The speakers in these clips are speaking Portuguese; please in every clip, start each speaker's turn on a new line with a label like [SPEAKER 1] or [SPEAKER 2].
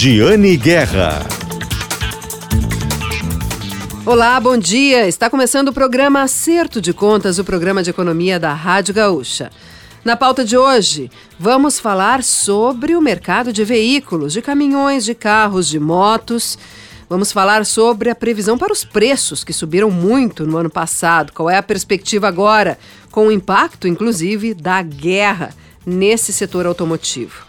[SPEAKER 1] Giane Guerra.
[SPEAKER 2] Olá, bom dia. Está começando o programa Acerto de Contas, o programa de economia da Rádio Gaúcha. Na pauta de hoje, vamos falar sobre o mercado de veículos, de caminhões, de carros, de motos. Vamos falar sobre a previsão para os preços, que subiram muito no ano passado. Qual é a perspectiva agora, com o impacto, inclusive, da guerra nesse setor automotivo.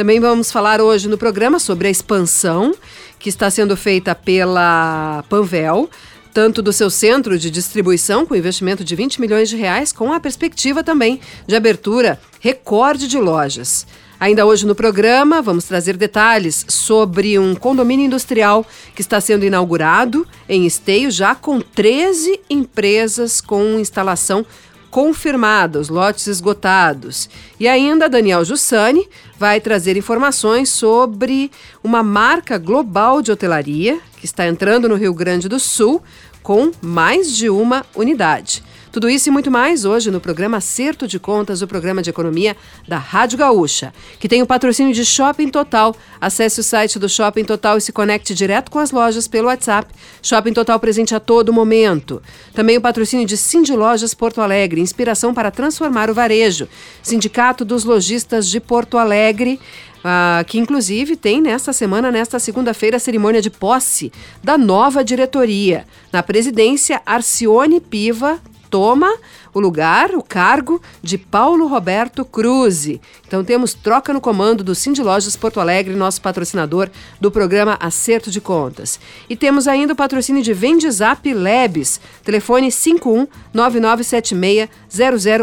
[SPEAKER 2] Também vamos falar hoje no programa sobre a expansão que está sendo feita pela Panvel, tanto do seu centro de distribuição, com investimento de 20 milhões de reais, com a perspectiva também de abertura recorde de lojas. Ainda hoje no programa, vamos trazer detalhes sobre um condomínio industrial que está sendo inaugurado em Esteio, já com 13 empresas com instalação confirmada, os lotes esgotados. E ainda Daniel Jussani vai trazer informações sobre uma marca global de hotelaria que está entrando no Rio Grande do Sul com mais de uma unidade. Tudo isso e muito mais hoje no programa Acerto de Contas, o programa de economia da Rádio Gaúcha, que tem o patrocínio de Shopping Total. Acesse o site do Shopping Total e se conecte direto com as lojas pelo WhatsApp. Shopping Total presente a todo momento. Também o patrocínio de Cindy Lojas Porto Alegre, inspiração para transformar o varejo. Sindicato dos Lojistas de Porto Alegre. Ah, que inclusive tem nesta semana, nesta segunda-feira, a cerimônia de posse da nova diretoria. Na presidência, Arcione Piva toma o lugar, o cargo de Paulo Roberto Cruz. Então temos troca no comando do Cindy Lojas Porto Alegre, nosso patrocinador do programa Acerto de Contas. E temos ainda o patrocínio de Vendizap Labs, telefone 51 9976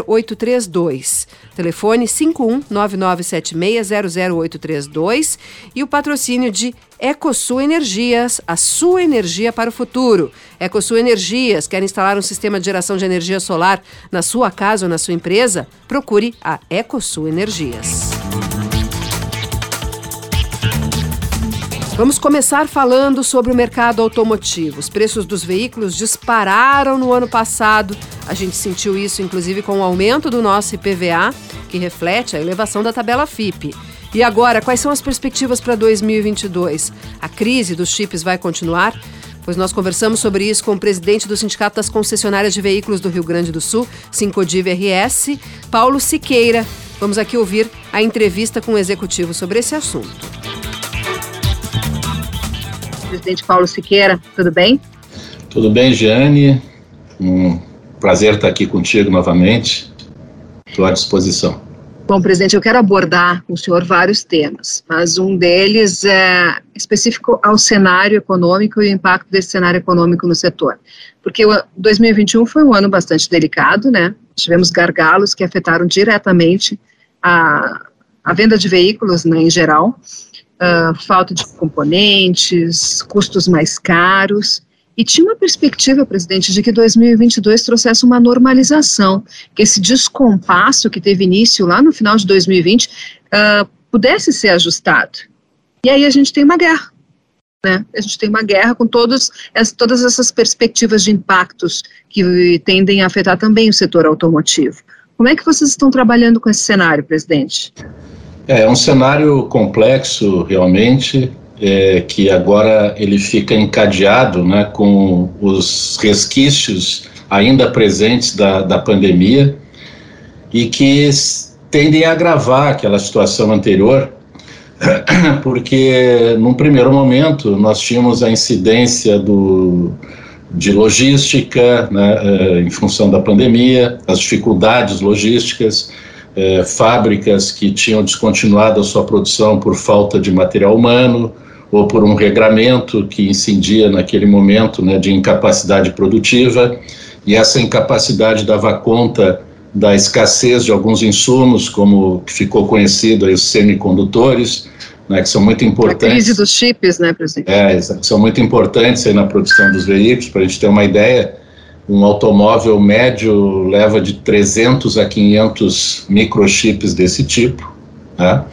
[SPEAKER 2] 00832. Telefone 51 9976 00832 e o patrocínio de Ecosul Energias, a sua energia para o futuro. Ecosul Energias, quer instalar um sistema de geração de energia solar na sua casa ou na sua empresa? Procure a Ecosul Energias. Vamos começar falando sobre o mercado automotivo. Os preços dos veículos dispararam no ano passado. A gente sentiu isso, inclusive, com o aumento do nosso IPVA, que reflete a elevação da tabela FIP. E agora, quais são as perspectivas para 2022? A crise dos chips vai continuar? Pois nós conversamos sobre isso com o presidente do Sindicato das Concessionárias de Veículos do Rio Grande do Sul, Sincodiv RS, Paulo Siqueira. Vamos aqui ouvir a entrevista com o executivo sobre esse assunto.
[SPEAKER 3] Presidente Paulo Siqueira, tudo bem?
[SPEAKER 4] Tudo bem, Giane. Um prazer estar aqui contigo novamente. Estou à disposição.
[SPEAKER 3] Bom, presidente, eu quero abordar com o senhor vários temas, mas um deles é específico ao cenário econômico e o impacto desse cenário econômico no setor. Porque o 2021 foi um ano bastante delicado, né? Tivemos gargalos que afetaram diretamente a, a venda de veículos né, em geral, uh, falta de componentes, custos mais caros, e tinha uma perspectiva, presidente, de que 2022 trouxesse uma normalização, que esse descompasso que teve início lá no final de 2020 uh, ah, pudesse ser ajustado. E aí a gente tem uma guerra. Né? A gente tem uma guerra com todos, as, todas essas perspectivas de impactos que tendem a afetar também o setor automotivo. Como é que vocês estão trabalhando com esse cenário, presidente?
[SPEAKER 4] É um cenário complexo, realmente é, que agora ele fica encadeado né, com os resquícios ainda presentes da, da pandemia e que tendem a agravar aquela situação anterior, porque num primeiro momento nós tínhamos a incidência do, de logística né, é, em função da pandemia, as dificuldades logísticas, é, fábricas que tinham descontinuado a sua produção por falta de material humano, ou por um regramento que incidia naquele momento né, de incapacidade produtiva, e essa incapacidade dava conta da escassez de alguns insumos, como ficou conhecido aí, os semicondutores, né, que são muito importantes. A
[SPEAKER 3] crise dos chips, né, presidente?
[SPEAKER 4] É, são muito importantes aí na produção dos veículos, para a gente ter uma ideia, um automóvel médio leva de 300 a 500 microchips desse tipo, né?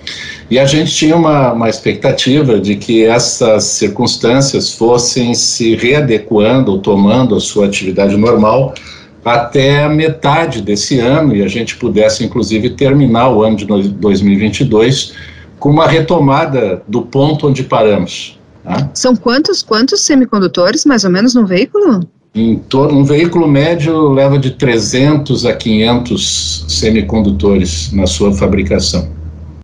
[SPEAKER 4] E a gente tinha uma, uma expectativa de que essas circunstâncias fossem se readequando ou tomando a sua atividade normal até a metade desse ano e a gente pudesse, inclusive, terminar o ano de 2022 com uma retomada do ponto onde paramos.
[SPEAKER 3] Tá? São quantos, quantos semicondutores, mais ou menos, no veículo?
[SPEAKER 4] Em torno, um veículo médio leva de 300 a 500 semicondutores na sua fabricação.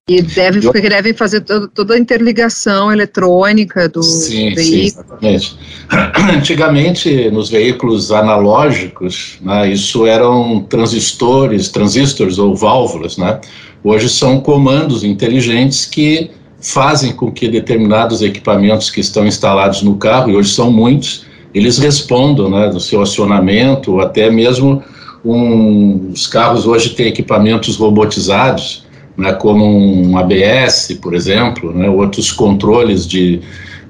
[SPEAKER 3] E deve, porque devem fazer todo, toda a interligação eletrônica do sim, veículo. Sim, exatamente.
[SPEAKER 4] Antigamente, nos veículos analógicos, né, isso eram transistores, transistores ou válvulas, né? Hoje são comandos inteligentes que fazem com que determinados equipamentos que estão instalados no carro, e hoje são muitos, eles respondam né, do seu acionamento, ou até mesmo um, os carros hoje têm equipamentos robotizados, né, como um ABS, por exemplo, né, outros controles de,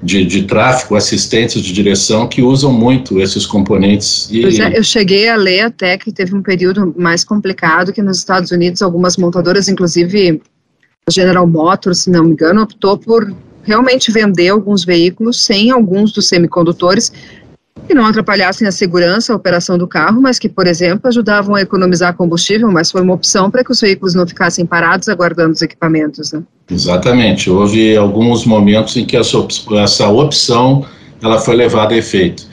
[SPEAKER 4] de, de, tráfego, assistentes de direção que usam muito esses componentes.
[SPEAKER 3] E... É, eu cheguei a ler até que teve um período mais complicado que nos Estados Unidos algumas montadoras, inclusive a General Motors, se não me engano, optou por realmente vender alguns veículos sem alguns dos semicondutores que não atrapalhassem a segurança, a operação do carro, mas que, por exemplo, ajudavam a economizar combustível, mas foi uma opção para que os veículos não ficassem parados aguardando os equipamentos. Né?
[SPEAKER 4] Exatamente. Houve alguns momentos em que essa, essa opção ela foi levada a efeito.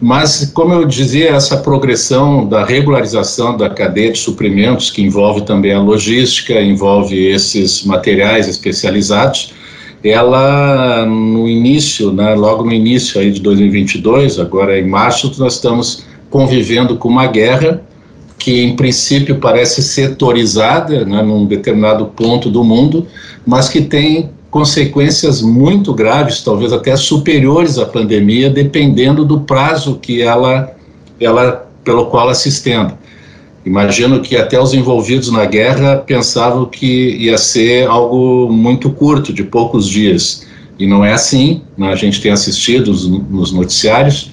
[SPEAKER 4] Mas, como eu dizia, essa progressão da regularização da cadeia de suprimentos, que envolve também a logística, envolve esses materiais especializados, ela no início, né, logo no início aí de 2022, agora em março, nós estamos convivendo com uma guerra que em princípio parece setorizada, né, num determinado ponto do mundo, mas que tem consequências muito graves, talvez até superiores à pandemia, dependendo do prazo que ela, ela pelo qual ela se estenda. Imagino que até os envolvidos na guerra pensavam que ia ser algo muito curto, de poucos dias. E não é assim, né? a gente tem assistido nos noticiários.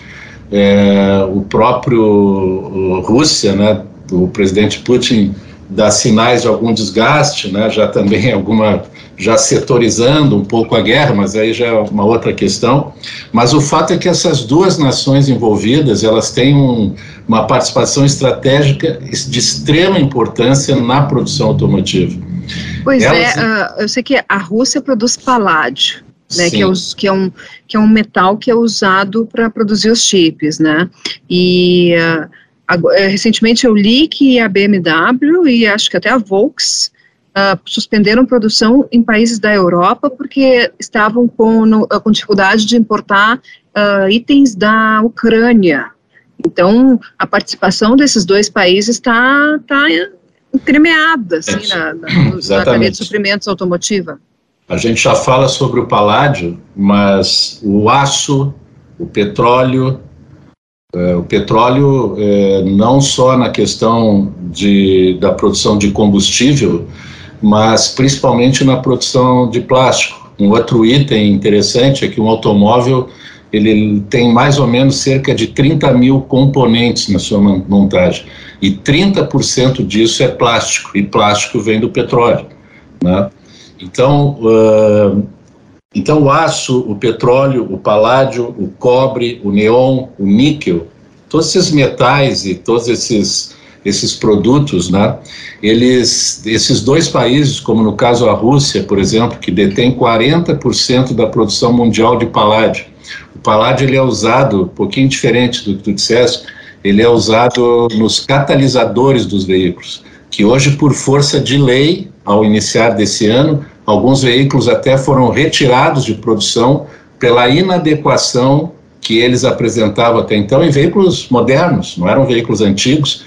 [SPEAKER 4] É, o próprio Rússia, né, o presidente Putin, dá sinais de algum desgaste, né, já também alguma já setorizando um pouco a guerra, mas aí já é uma outra questão. Mas o fato é que essas duas nações envolvidas, elas têm um, uma participação estratégica de extrema importância na produção automotiva.
[SPEAKER 3] Pois é, elas... é, uh, eu sei que a Rússia produz paládio, né, que, é, que, é um, que é um metal que é usado para produzir os chips, né, e uh, recentemente eu li que a BMW e acho que até a Volkswagen uh, suspenderam produção em países da Europa porque estavam com, no, com dificuldade de importar uh, itens da Ucrânia. Então, a participação desses dois países está tá entremeada assim, é, na, na, na cadeia de suprimentos automotiva.
[SPEAKER 4] A gente já fala sobre o paládio, mas o aço, o petróleo, é, o petróleo é, não só na questão de, da produção de combustível, mas principalmente na produção de plástico. Um outro item interessante é que um automóvel ele tem mais ou menos cerca de 30 mil componentes na sua montagem e 30% disso é plástico e plástico vem do petróleo, né? Então, uh, então o aço, o petróleo, o paládio, o cobre, o neon, o níquel, todos esses metais e todos esses esses produtos, né? Eles, esses dois países, como no caso a Rússia, por exemplo, que detém 40% da produção mundial de paládio. O paládio ele é usado, um pouquinho diferente do que tu disseste, ele é usado nos catalisadores dos veículos, que hoje, por força de lei, ao iniciar desse ano, alguns veículos até foram retirados de produção pela inadequação que eles apresentavam até então em veículos modernos, não eram veículos antigos,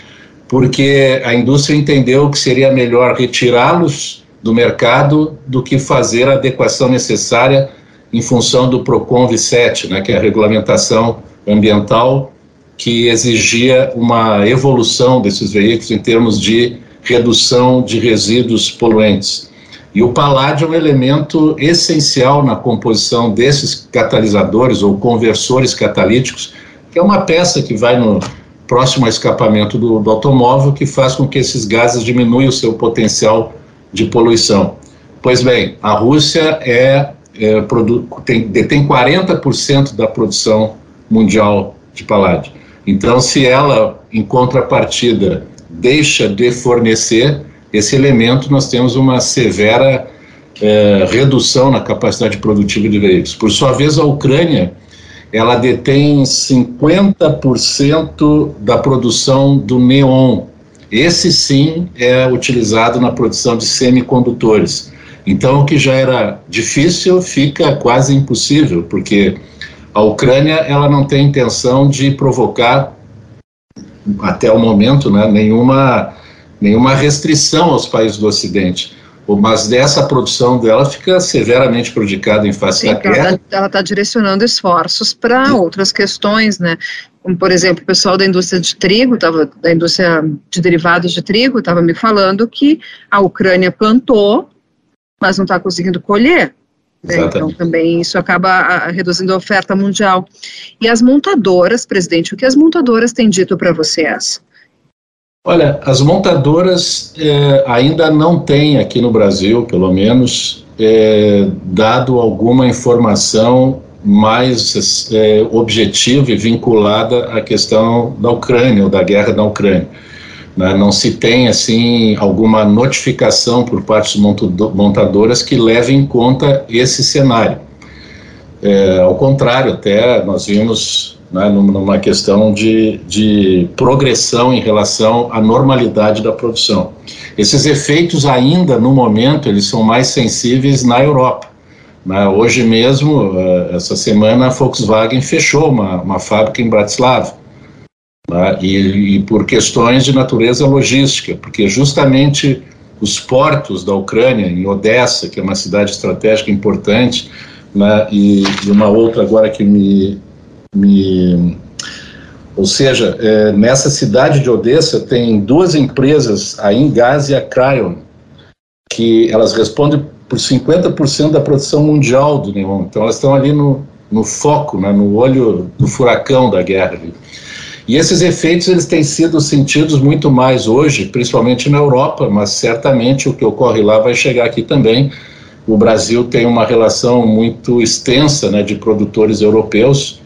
[SPEAKER 4] porque a indústria entendeu que seria melhor retirá-los do mercado do que fazer a adequação necessária em função do Procon 7, né, que é a regulamentação ambiental que exigia uma evolução desses veículos em termos de redução de resíduos poluentes. E o paládio é um elemento essencial na composição desses catalisadores ou conversores catalíticos, que é uma peça que vai no, próximo ao escapamento do, do automóvel, que faz com que esses gases diminuam o seu potencial de poluição. Pois bem, a Rússia é, é tem, detém 40% da produção mundial de paládio. Então, se ela, em contrapartida, deixa de fornecer esse elemento, nós temos uma severa é, redução na capacidade produtiva de veículos. Por sua vez, a Ucrânia ela detém 50% da produção do neon. Esse sim é utilizado na produção de semicondutores. Então, o que já era difícil fica quase impossível, porque a Ucrânia ela não tem intenção de provocar, até o momento, né, nenhuma, nenhuma restrição aos países do Ocidente mas dessa produção dela fica severamente prejudicada em face Sim, da guerra.
[SPEAKER 3] Ela está direcionando esforços para outras questões, né? Como, por exemplo, o pessoal da indústria de trigo, tava, da indústria de derivados de trigo, estava me falando que a Ucrânia plantou, mas não está conseguindo colher. Né? Então, também isso acaba a, reduzindo a oferta mundial. E as montadoras, presidente, o que as montadoras têm dito para vocês?
[SPEAKER 4] Olha, as montadoras é, ainda não têm aqui no Brasil, pelo menos, é, dado alguma informação mais é, objetiva e vinculada à questão da Ucrânia ou da guerra da Ucrânia. Né? Não se tem assim alguma notificação por parte das montadoras que leve em conta esse cenário. É, ao contrário, até nós vimos né, numa questão de, de progressão em relação à normalidade da produção. Esses efeitos ainda, no momento, eles são mais sensíveis na Europa. Né? Hoje mesmo, eh, essa semana, a Volkswagen fechou uma, uma fábrica em Bratislava. Né? E, e por questões de natureza logística, porque justamente os portos da Ucrânia, em Odessa, que é uma cidade estratégica importante, né, e, e, uma outra agora que me, me ou seja, é, nessa cidade de Odessa tem duas empresas, a Ingaz e a Cryon, que elas respondem por 50% da produção mundial do neon. Então elas estão ali no, no foco, né, no olho do furacão da guerra. E esses efeitos eles têm sido sentidos muito mais hoje, principalmente na Europa, mas certamente o que ocorre lá vai chegar aqui também. O Brasil tem uma relação muito extensa né, de produtores europeus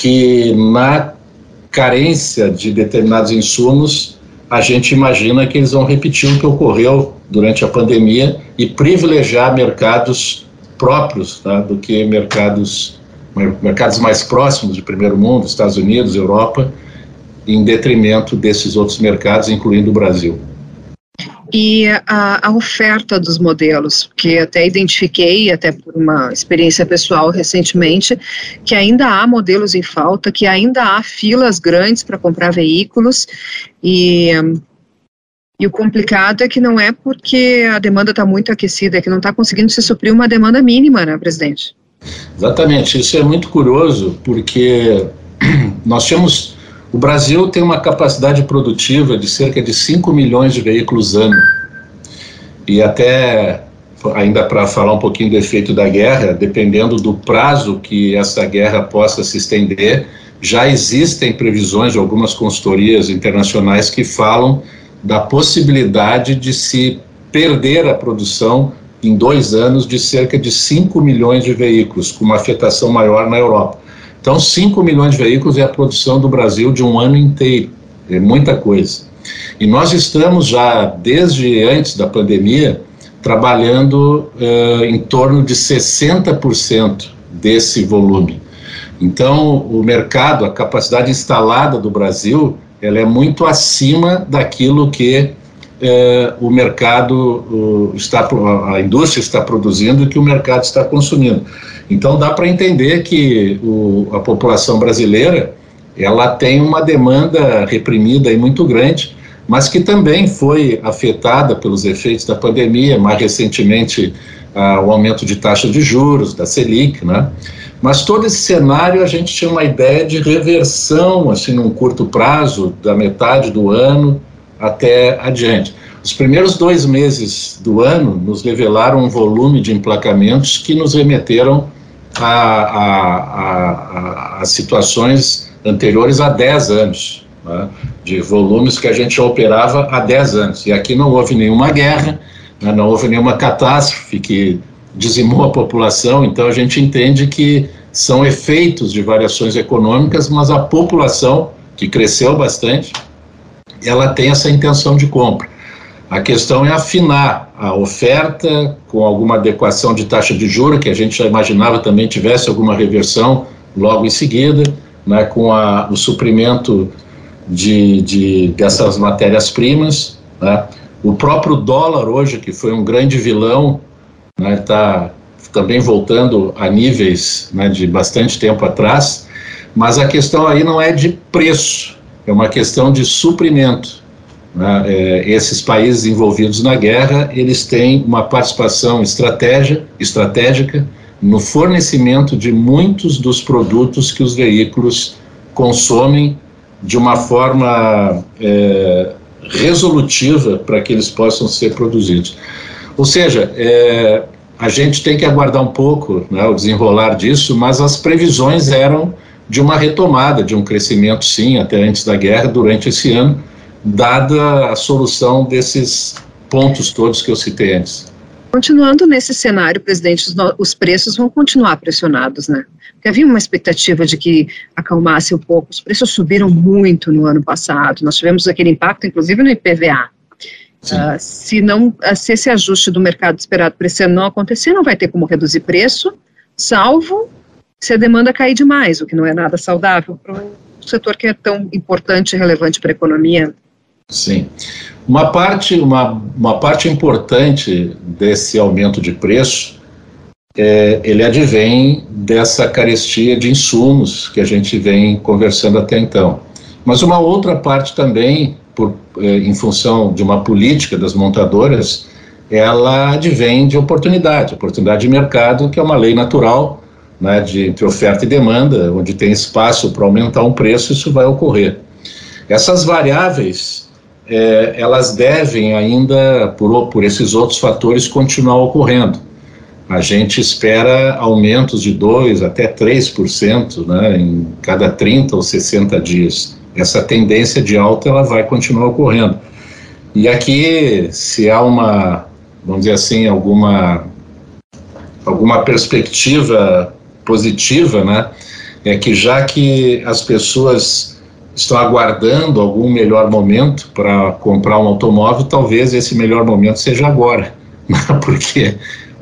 [SPEAKER 4] que na carência de determinados insumos, a gente imagina que eles vão repetir o que ocorreu durante a pandemia e privilegiar mercados próprios tá, do que mercados, mercados mais próximos de primeiro mundo, Estados Unidos, Europa, em detrimento desses outros mercados, incluindo o Brasil
[SPEAKER 3] e a, a, oferta dos modelos, que até identifiquei, até por uma experiência pessoal recentemente, que ainda há modelos em falta, que ainda há filas grandes para comprar veículos e, e o complicado é que não é porque a demanda está muito aquecida, é que não está conseguindo se suprir uma demanda mínima, né, presidente?
[SPEAKER 4] Exatamente, isso é muito curioso, porque nós temos o Brasil tem uma capacidade produtiva de cerca de 5 milhões de veículos ano. E até, ainda para falar um pouquinho do efeito da guerra, dependendo do prazo que essa guerra possa se estender, já existem previsões de algumas consultorias internacionais que falam da possibilidade de se perder a produção em dois anos de cerca de 5 milhões de veículos, com uma afetação maior na Europa. Então, 5 milhões de veículos é a produção do Brasil de um ano inteiro, é muita coisa. E nós estamos já, desde antes da pandemia, trabalhando uh, em torno de 60% desse volume. Então, o mercado, a capacidade instalada do Brasil, ela é muito acima daquilo que uh, o mercado está, a indústria está produzindo e que o mercado está consumindo. Então dá para entender que o, a população brasileira ela tem uma demanda reprimida e muito grande, mas que também foi afetada pelos efeitos da pandemia, mais recentemente ah, o aumento de taxa de juros, da Selic, né? Mas todo esse cenário a gente tinha uma ideia de reversão, assim, num curto prazo, da metade do ano até adiante. Os primeiros dois meses do ano nos revelaram um volume de emplacamentos que nos remeteram a, a, a, a situações anteriores a 10 anos, né, de volumes que a gente operava há 10 anos. E aqui não houve nenhuma guerra, né, não houve nenhuma catástrofe que dizimou a população, então a gente entende que são efeitos de variações econômicas, mas a população, que cresceu bastante, ela tem essa intenção de compra. A questão é afinar a oferta com alguma adequação de taxa de juros, que a gente já imaginava também tivesse alguma reversão logo em seguida, né, com a, o suprimento de, de dessas matérias-primas. Né. O próprio dólar hoje, que foi um grande vilão, está né, também voltando a níveis né, de bastante tempo atrás, mas a questão aí não é de preço, é uma questão de suprimento. Né? É, esses países envolvidos na guerra, eles têm uma participação estratégia, estratégica no fornecimento de muitos dos produtos que os veículos consomem de uma forma é, resolutiva para que eles possam ser produzidos. Ou seja, é, a gente tem que aguardar um pouco né, o desenrolar disso, mas as previsões eram de uma retomada, de um crescimento, sim, até antes da guerra, durante esse ano, dada a solução desses pontos todos que eu citei antes.
[SPEAKER 3] Continuando nesse cenário, presidente, os, os preços vão continuar pressionados, né? Porque havia uma expectativa de que acalmasse um pouco. Os preços subiram muito no ano passado. Nós tivemos aquele impacto, inclusive, no IPVA. Uh, se não, uh, se esse ajuste do mercado esperado para esse ano não acontecer, não vai ter como reduzir preço, salvo se a demanda cair demais, o que não é nada saudável para um setor que é tão importante e relevante para a economia.
[SPEAKER 4] Sim. Uma parte, uma, uma parte importante desse aumento de preço, é, ele advém dessa carestia de insumos que a gente vem conversando até então. Mas uma outra parte também, por, é, em função de uma política das montadoras, ela advém de oportunidade, oportunidade de mercado, que é uma lei natural, né, de, entre oferta e demanda, onde tem espaço para aumentar um preço, isso vai ocorrer. Essas variáveis é, elas devem ainda, por, por esses outros fatores, continuar ocorrendo. A gente espera aumentos de 2% até 3% né, em cada 30 ou 60 dias. Essa tendência de alta ela vai continuar ocorrendo. E aqui, se há uma, vamos dizer assim, alguma, alguma perspectiva positiva, né, é que já que as pessoas estão aguardando algum melhor momento para comprar um automóvel, talvez esse melhor momento seja agora, porque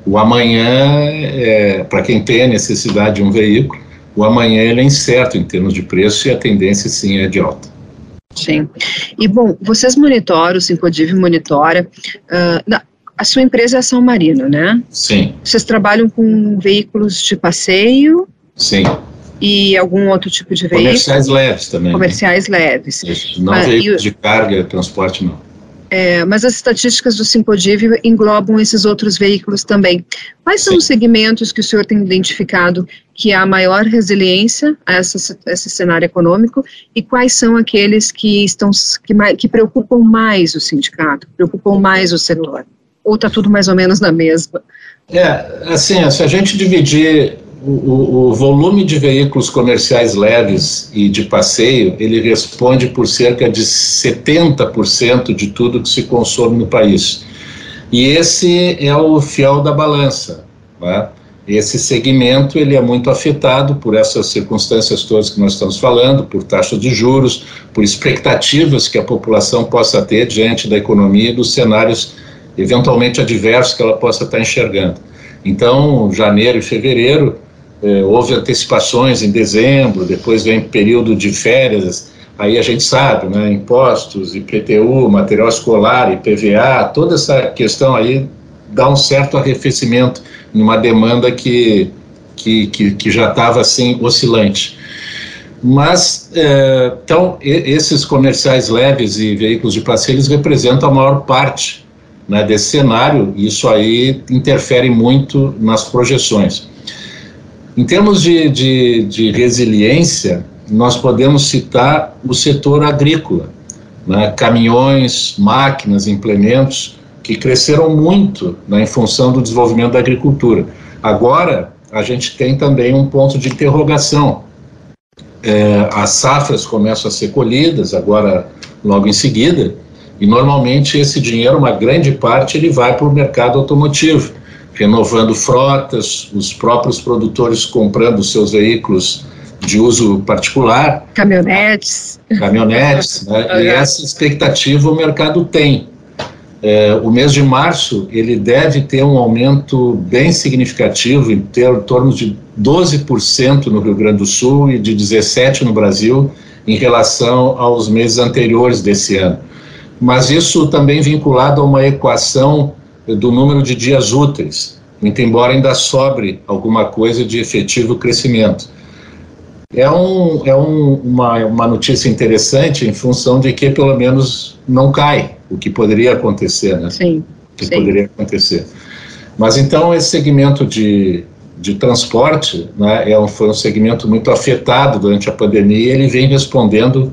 [SPEAKER 4] o amanhã, é, para quem tem a necessidade de um veículo, o amanhã ele é incerto em termos de preço e a tendência sim é de alta.
[SPEAKER 3] Sim. E bom, vocês monitoram, o Sincodiv monitora. Uh, a sua empresa é São Marino, né?
[SPEAKER 4] Sim.
[SPEAKER 3] Vocês trabalham com veículos de passeio?
[SPEAKER 4] Sim
[SPEAKER 3] e algum outro tipo de veículo.
[SPEAKER 4] Comerciais leves também.
[SPEAKER 3] Né? Comerciais né? leves.
[SPEAKER 4] Isso, não ah, veículos de carga, transporte não.
[SPEAKER 3] É, mas as estatísticas do Simpodiv englobam esses outros veículos também. Quais são Sim. os segmentos que o senhor tem identificado que há maior resiliência a, essa, a esse cenário econômico e quais são aqueles que estão que, que preocupam mais o sindicato, preocupam mais o setor? Ou está tudo mais ou menos na mesma?
[SPEAKER 4] É, assim, se a gente dividir o, o, volume de veículos comerciais leves e de passeio, ele responde por cerca de 70% de tudo que se consome no país. E esse é o fiel da balança. Né? Esse segmento ele é muito afetado por essas circunstâncias todas que nós estamos falando, por taxas de juros, por expectativas que a população possa ter diante da economia e dos cenários eventualmente adversos que ela possa estar enxergando. Então, janeiro e fevereiro é, houve antecipações em dezembro, depois vem período de férias, aí a gente sabe, né, impostos, IPTU, material escolar, IPVA, toda essa questão aí dá um certo arrefecimento numa demanda que, que, que, que já estava assim oscilante. Mas, é, então, esses comerciais leves e veículos de passeio, eles representam a maior parte né, desse cenário, isso aí interfere muito nas projeções. Em termos de, de, de resiliência, nós podemos citar o setor agrícola, né? caminhões, máquinas, implementos, que cresceram muito né, em função do desenvolvimento da agricultura. Agora, a gente tem também um ponto de interrogação. É, as safras começam a ser colhidas, agora, logo em seguida, e normalmente esse dinheiro, uma grande parte, ele vai para o mercado automotivo renovando frotas, os próprios produtores comprando seus veículos de uso particular.
[SPEAKER 3] Caminhonetes.
[SPEAKER 4] Caminhonetes, né? e essa expectativa o mercado tem. é, o mês de março ele deve ter um aumento bem significativo, em, ter, em torno de 12% no Rio Grande do Sul e de 17% no Brasil, em relação aos meses anteriores desse ano. Mas isso também vinculado a uma equação do número de dias úteis, muito embora ainda sobre alguma coisa de efetivo crescimento. É, um, é um, uma, uma notícia interessante em função de que pelo menos não cai, o que poderia acontecer, né?
[SPEAKER 3] Sim.
[SPEAKER 4] O que
[SPEAKER 3] sim.
[SPEAKER 4] poderia acontecer. Mas então esse segmento de, de transporte né, é um, foi um segmento muito afetado durante a pandemia e ele vem respondendo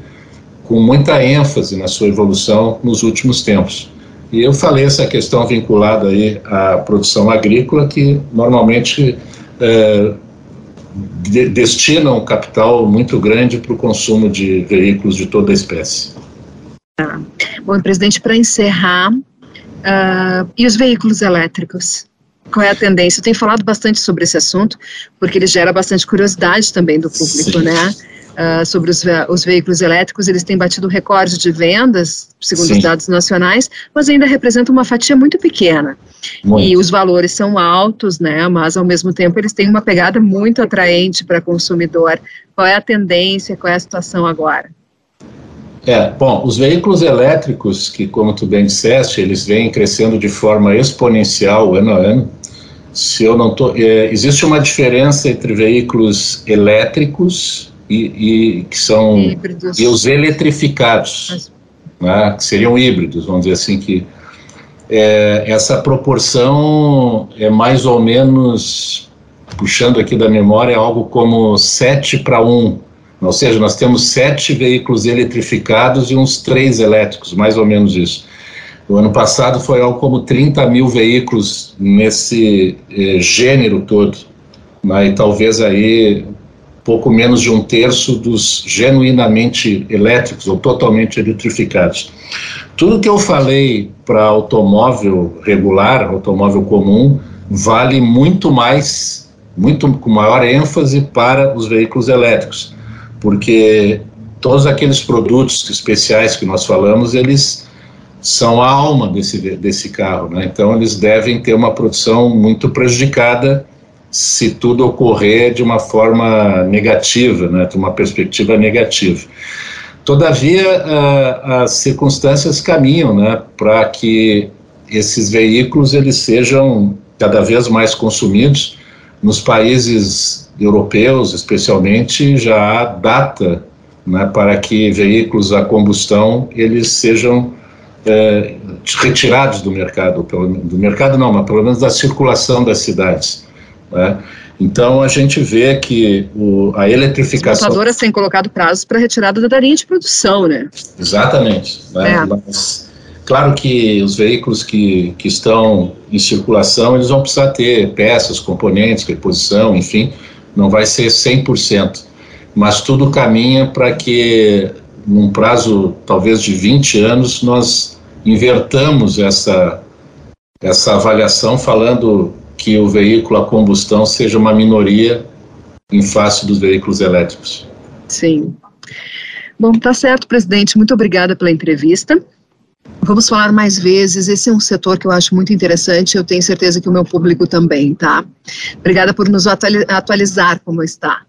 [SPEAKER 4] com muita ênfase na sua evolução nos últimos tempos. E eu falei essa questão vinculada aí à produção agrícola, que normalmente é, de, destina um capital muito grande para o consumo de veículos de toda a espécie.
[SPEAKER 3] Ah. Bom, presidente, para encerrar, uh, e os veículos elétricos? Qual é a tendência? Eu tenho falado bastante sobre esse assunto, porque ele gera bastante curiosidade também do público, Sim. né? Uh, sobre os, os, veículos elétricos, eles têm batido recorde de vendas, segundo Sim. os dados nacionais, mas ainda representam uma fatia muito pequena. Muito. E os valores são altos, né? Mas ao mesmo tempo eles têm uma pegada muito atraente para consumidor. Qual é a tendência? Qual é a situação agora?
[SPEAKER 4] É, bom, os veículos elétricos, que como tu bem disseste, eles vêm crescendo de forma exponencial ano a ano. Se eu não tô, é, existe uma diferença entre veículos elétricos e, e que são híbridos. e os eletrificados, né, que seriam híbridos, vamos dizer assim que é, essa proporção é mais ou menos puxando aqui da memória algo como 7 para 1 ou seja, nós temos sete veículos eletrificados e uns três elétricos, mais ou menos isso. O ano passado foi algo como 30 mil veículos nesse eh, gênero todo, né, e talvez aí pouco menos de um terço dos genuinamente elétricos ou totalmente eletrificados. Tudo que eu falei para automóvel regular, automóvel comum, vale muito mais, muito com maior ênfase para os veículos elétricos porque todos aqueles produtos especiais que nós falamos, eles são a alma desse, desse carro, né? então eles devem ter uma produção muito prejudicada se tudo ocorrer de uma forma negativa, né? de uma perspectiva negativa. Todavia, as circunstâncias caminham né? para que esses veículos eles sejam cada vez mais consumidos nos países europeus, especialmente, já há data né, para que veículos a combustão eles sejam é, retirados do mercado, do mercado não, mas pelo menos da circulação das cidades. Né? Então a gente vê que o, a eletrificação.
[SPEAKER 3] As montadoras têm colocado prazos para retirada da linha de produção, né?
[SPEAKER 4] Exatamente. Né? É. Mas, claro que os veículos que, que estão em circulação eles vão precisar ter peças, componentes, reposição, enfim, não vai ser 100%, mas tudo caminha para que, num prazo talvez de 20 anos, nós invertamos essa, essa avaliação, falando que o veículo a combustão seja uma minoria em face dos veículos elétricos.
[SPEAKER 3] Sim. Bom, tá certo, presidente. Muito obrigada pela entrevista. Vamos falar mais vezes. Esse é um setor que eu acho muito interessante. Eu tenho certeza que o meu público também, tá? Obrigada por nos atualizar como está.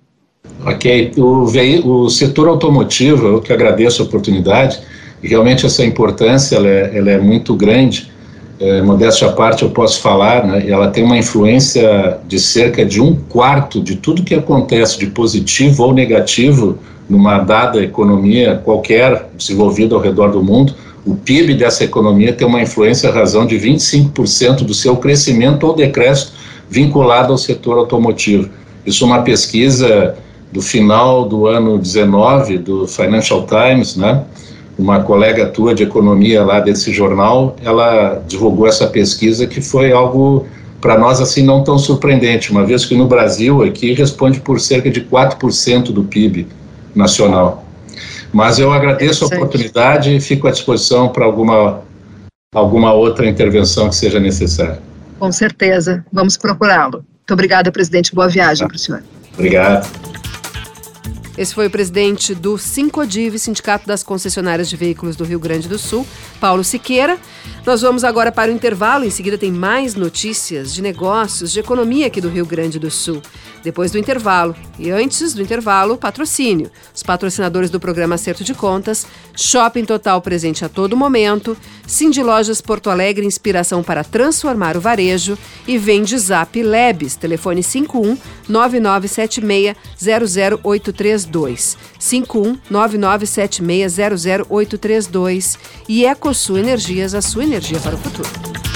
[SPEAKER 4] Ok. O, o setor automotivo, eu que agradeço a oportunidade, realmente essa importância ela é, ela é muito grande. É, modéstia à parte, eu posso falar, né, ela tem uma influência de cerca de um quarto de tudo que acontece de positivo ou negativo numa dada economia qualquer desenvolvida ao redor do mundo o PIB dessa economia tem uma influência razão de 25% do seu crescimento ou decréscimo vinculado ao setor automotivo. Isso é uma pesquisa do final do ano 19 do Financial Times, né? Uma colega tua de economia lá desse jornal, ela divulgou essa pesquisa que foi algo para nós assim não tão surpreendente, uma vez que no Brasil aqui responde por cerca de 4% do PIB nacional. Mas eu agradeço a oportunidade e fico à disposição para alguma, alguma outra intervenção que seja necessária.
[SPEAKER 3] Com certeza, vamos procurá-lo. Muito obrigada, presidente. Boa viagem tá. para o senhor.
[SPEAKER 4] Obrigado.
[SPEAKER 2] Esse foi o presidente do Sincodiv, Sindicato das Concessionárias de Veículos do Rio Grande do Sul, Paulo Siqueira. Nós vamos agora para o intervalo, em seguida tem mais notícias de negócios, de economia aqui do Rio Grande do Sul. Depois do intervalo. E antes do intervalo, patrocínio. Os patrocinadores do programa Acerto de Contas, Shopping Total presente a todo momento, Cindy Lojas Porto Alegre, inspiração para transformar o varejo e Vende Zap Labs, telefone 51 9976 00832. 51 9976 00832 e EcoSul Energias, a sua energia para o futuro.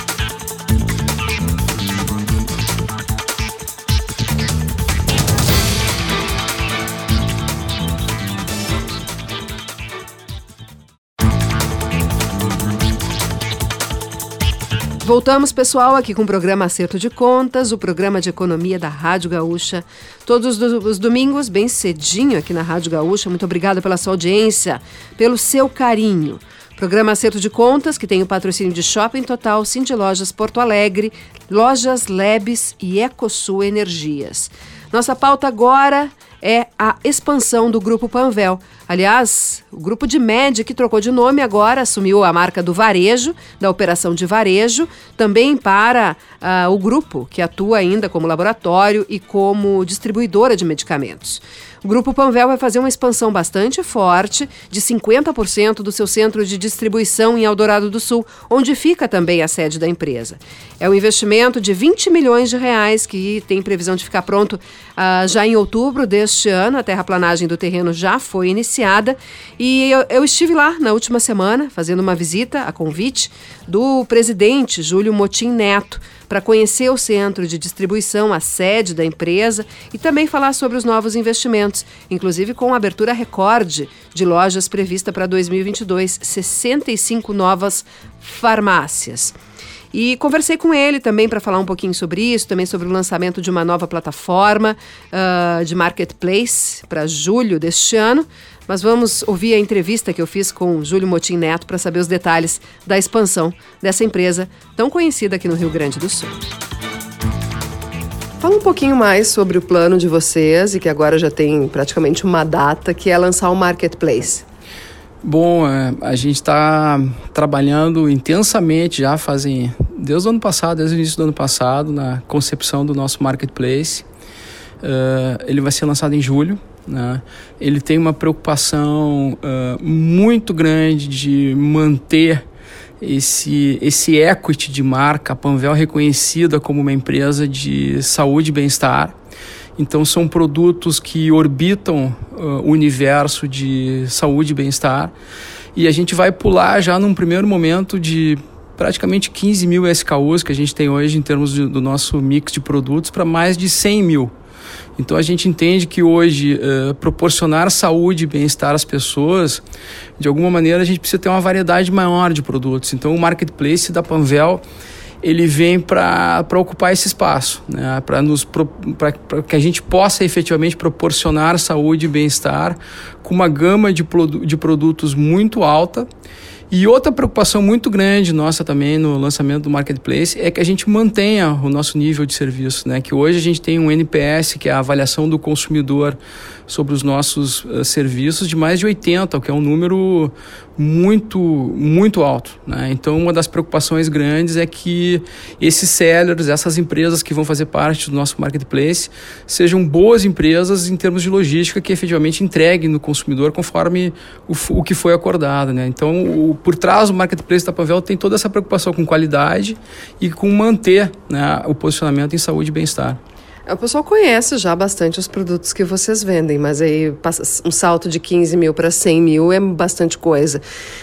[SPEAKER 2] Voltamos, pessoal, aqui com o programa Acerto de Contas, o programa de economia da Rádio Gaúcha. Todos os domingos, bem cedinho aqui na Rádio Gaúcha. Muito obrigada pela sua audiência, pelo seu carinho. Programa Acerto de Contas, que tem o patrocínio de Shopping Total, Cindy Lojas Porto Alegre, Lojas Lebes e Ecosul Energias. Nossa pauta agora é a expansão do Grupo Panvel. Aliás, o grupo de média que trocou de nome agora assumiu a marca do varejo, da operação de varejo, também para uh, o grupo que atua ainda como laboratório e como distribuidora de medicamentos. O Grupo Panvel vai fazer uma expansão bastante forte, de 50% do seu centro de distribuição em Eldorado do Sul, onde fica também a sede da empresa. É um investimento de 20 milhões de reais que tem previsão de ficar pronto uh, já em outubro deste ano. A terraplanagem do terreno já foi iniciada e eu, eu estive lá na última semana fazendo uma visita a convite do presidente Júlio Motim Neto para conhecer o centro de distribuição, a sede da empresa e também falar sobre os novos investimentos, inclusive com a abertura recorde de lojas prevista para 2022, 65 novas farmácias. E conversei com ele também para falar um pouquinho sobre isso, também sobre o lançamento de uma nova plataforma uh, de marketplace para julho deste ano. Mas vamos ouvir a entrevista que eu fiz com o Júlio Motim Neto para saber os detalhes da expansão dessa empresa tão conhecida aqui no Rio Grande do Sul. Fala um pouquinho mais sobre o plano de vocês e que agora já tem praticamente uma data, que é lançar o marketplace.
[SPEAKER 1] Bom, é, a gente está trabalhando intensamente já fazem desde o ano passado, desde o início do ano passado, na concepção do nosso marketplace. Uh, ele vai ser lançado em julho. Né? Ele tem uma preocupação uh, muito grande de manter esse, esse equity de marca, a Panvel reconhecida como uma empresa de saúde e bem-estar. Então, são produtos que orbitam uh, o universo de saúde e bem-estar. E a gente vai pular já num primeiro momento de praticamente 15 mil SKUs que a gente tem hoje em termos de, do nosso mix de produtos para mais de 100 mil. Então a gente entende que hoje uh, proporcionar saúde e bem-estar às pessoas, de alguma maneira a gente precisa ter uma variedade maior de produtos. Então o marketplace da Panvel ele vem para ocupar esse espaço, né? para que a gente possa efetivamente proporcionar saúde e bem-estar com uma gama de, de produtos muito alta e outra preocupação muito grande nossa também no lançamento do marketplace é que a gente mantenha o nosso nível de serviço, né? Que hoje a gente tem um NPS, que é a avaliação do consumidor sobre os nossos uh, serviços de mais de 80, o que é um número muito, muito alto. Né? Então, uma das preocupações grandes é que esses sellers, essas empresas que vão fazer parte do nosso marketplace, sejam boas empresas em termos de logística que efetivamente entreguem no consumidor conforme o, o que foi acordado. Né? Então, o, por trás do marketplace da Pavel tem toda essa preocupação com qualidade e com manter né, o posicionamento em saúde e bem-estar.
[SPEAKER 2] O pessoal conhece já bastante os produtos que vocês vendem, mas aí um salto de 15 mil para 100 mil é bastante coisa.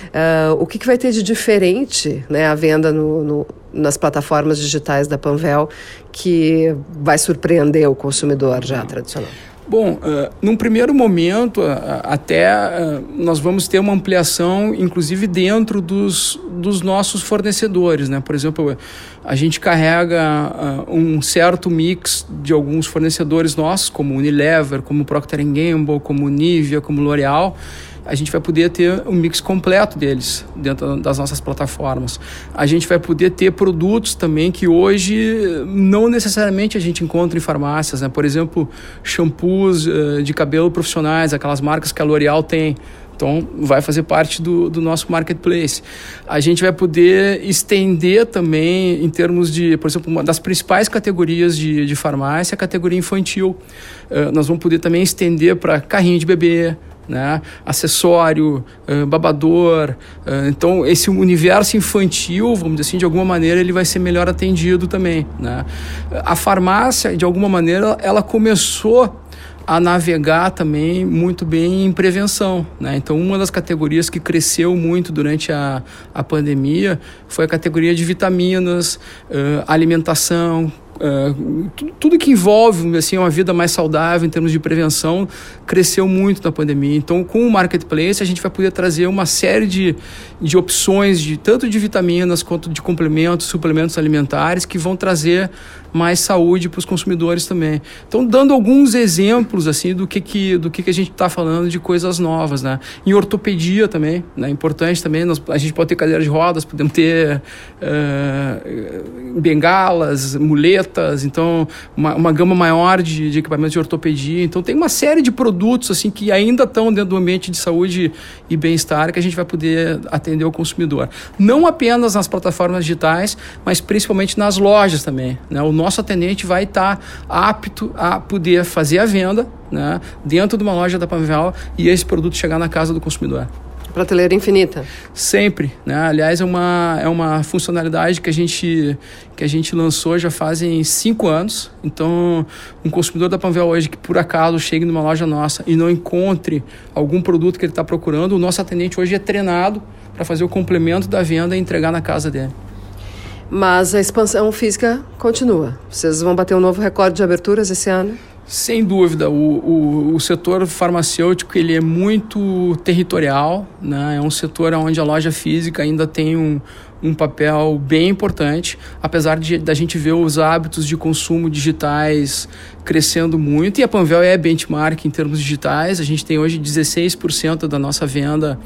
[SPEAKER 2] Uh, o que, que, vai ter de diferente né, a venda no, no, nas plataformas digitais da Panvel que vai surpreender o consumidor já tradicional?
[SPEAKER 1] Bom, uh, num primeiro momento, uh, até uh, nós vamos ter uma ampliação, inclusive dentro dos, dos nossos fornecedores. Né? Por exemplo, a gente carrega um certo mix de alguns fornecedores nossos, como Unilever, como Procter Gamble, como Nivea, como L'Oreal, a gente vai poder ter um mix completo deles dentro das nossas plataformas. A gente vai poder ter produtos também que hoje não necessariamente a gente encontra em farmácias, né? Por exemplo, shampoos uh, de cabelo profissionais, aquelas marcas que a L'Oréal tem. Então, vai fazer parte do, do nosso marketplace. A gente vai poder estender também, em termos de, por exemplo, uma das principais categorias de, de farmácia, a categoria infantil. Uh, nós vamos poder também estender para carrinho de bebê, né? acessório, babador. Então, esse universo infantil, vamos dizer assim, de alguma maneira, ele vai ser melhor atendido também. Né? A farmácia, de alguma maneira, ela começou a navegar também muito bem em prevenção. Né? Então, uma das categorias que cresceu muito durante a, a pandemia foi a categoria de vitaminas, uh, alimentação, Uh, tudo que envolve assim uma vida mais saudável em termos de prevenção cresceu muito na pandemia. Então, com o marketplace a gente vai poder trazer uma série de, de opções de tanto de vitaminas quanto de complementos, suplementos alimentares que vão trazer mais saúde para os consumidores também. Então, dando alguns exemplos assim do que, que, do que, que a gente está falando de coisas novas, né? Em ortopedia também, né? Importante também, nós, a gente pode ter cadeira de rodas, podemos ter uh, bengalas, muletas, então uma, uma gama maior de, de equipamentos de ortopedia. Então, tem uma série de produtos assim que ainda estão dentro do ambiente de saúde e bem-estar que a gente vai poder atender o consumidor. Não apenas nas plataformas digitais, mas principalmente nas lojas também, né? O nosso atendente vai estar apto a poder fazer a venda né, dentro de uma loja da Panvel e esse produto chegar na casa do consumidor.
[SPEAKER 2] Prateleira infinita.
[SPEAKER 1] Sempre, né? Aliás, é uma, é uma funcionalidade que a, gente, que a gente lançou já fazem cinco anos. Então, um consumidor da Panvel hoje que por acaso chegue numa loja nossa e não encontre algum produto que ele está procurando, o nosso atendente hoje é treinado para fazer o complemento da venda e entregar na casa dele.
[SPEAKER 2] Mas a expansão física continua. Vocês vão bater um novo recorde de aberturas esse ano?
[SPEAKER 1] Sem dúvida, o, o, o, setor farmacêutico ele é muito territorial, né? é um setor onde a loja física ainda tem um, um papel bem importante, apesar de da gente ver os hábitos de consumo digitais crescendo muito, e a Panvel é benchmark em termos digitais, a gente tem hoje 16% da nossa venda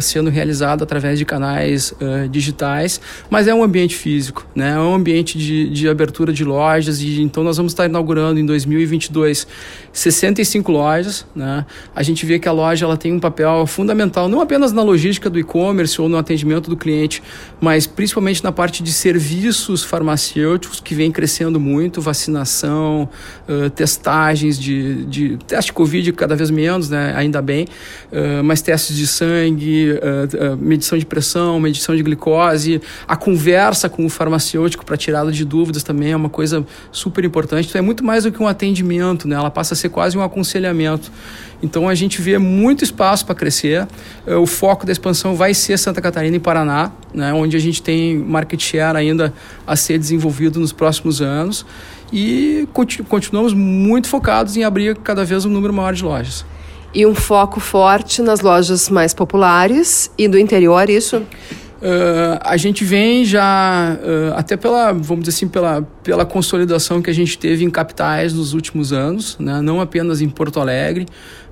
[SPEAKER 1] sendo realizado através de canais uh, digitais, mas é um ambiente físico, né? é um ambiente de, de abertura de lojas, e então nós vamos estar inaugurando em 2022 65 lojas. Né? A gente vê que a loja ela tem um papel fundamental, não apenas na logística do e-commerce ou no atendimento do cliente, mas principalmente na parte de serviços farmacêuticos, que vem crescendo muito, vacinação, uh, testagens de, de teste Covid cada vez menos, né? ainda bem, uh, mas testes de sangue, uh, medição de pressão, medição de glicose, a conversa com o farmacêutico para tirá-lo de dúvidas também é uma coisa super importante. Então é muito mais do que um atendimento, né? Ela passa a ser quase um aconselhamento. Então a gente vê muito espaço para crescer. Uh, o foco da expansão vai ser Santa Catarina e Paraná, né? Onde a gente tem market share ainda a ser desenvolvido nos próximos anos e continuamos muito focados em abrir cada vez um número maior de lojas.
[SPEAKER 2] E um foco forte nas lojas mais populares e do interior, isso?
[SPEAKER 1] Uh, a gente vem já, uh, até pela, vamos dizer assim, pela, pela consolidação que a gente teve em capitais nos últimos anos, né? não apenas em Porto Alegre,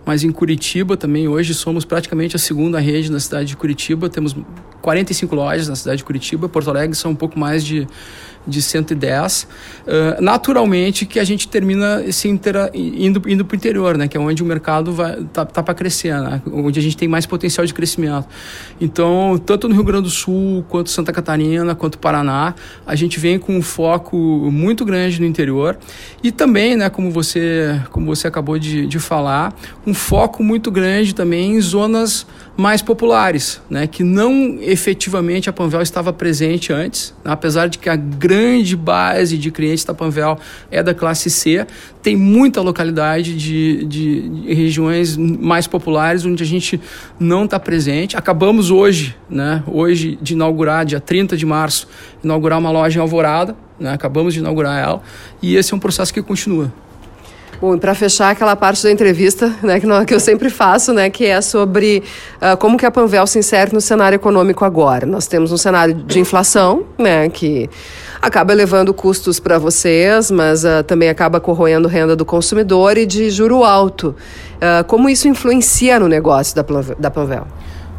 [SPEAKER 1] mas em Curitiba também. Hoje somos praticamente a segunda rede na cidade de Curitiba, temos 45 lojas na cidade de Curitiba, Porto Alegre são um pouco mais de de 110. Uh, naturalmente que a gente termina se intera, indo, indo para o interior, né? que é onde o mercado vai, tá, tá para crescer, né? onde a gente tem mais potencial de crescimento. Então, tanto no Rio Grande do Sul, quanto Santa Catarina, quanto Paraná, a gente vem com um foco muito grande no interior e também, né, como, você, como você acabou de, de falar, um foco muito grande também em zonas mais populares, né, que não efetivamente a Panvel estava presente antes, né, apesar de que a grande base de clientes da Panvel é da classe C, tem muita localidade de, de, de regiões mais populares onde a gente não está presente. Acabamos hoje, né, hoje de inaugurar, dia 30 de março, inaugurar uma loja em Alvorada, né, acabamos de inaugurar ela, e esse é um processo que continua.
[SPEAKER 2] Bom, e para fechar aquela parte da entrevista, né, que, não, que eu sempre faço, né, que é sobre uh, como que a Panvel se insere no cenário econômico agora. Nós temos um cenário de inflação, né, que acaba elevando custos para vocês, mas uh, também acaba corroendo renda do consumidor e de juro alto. Uh, como isso influencia no negócio da, da Panvel?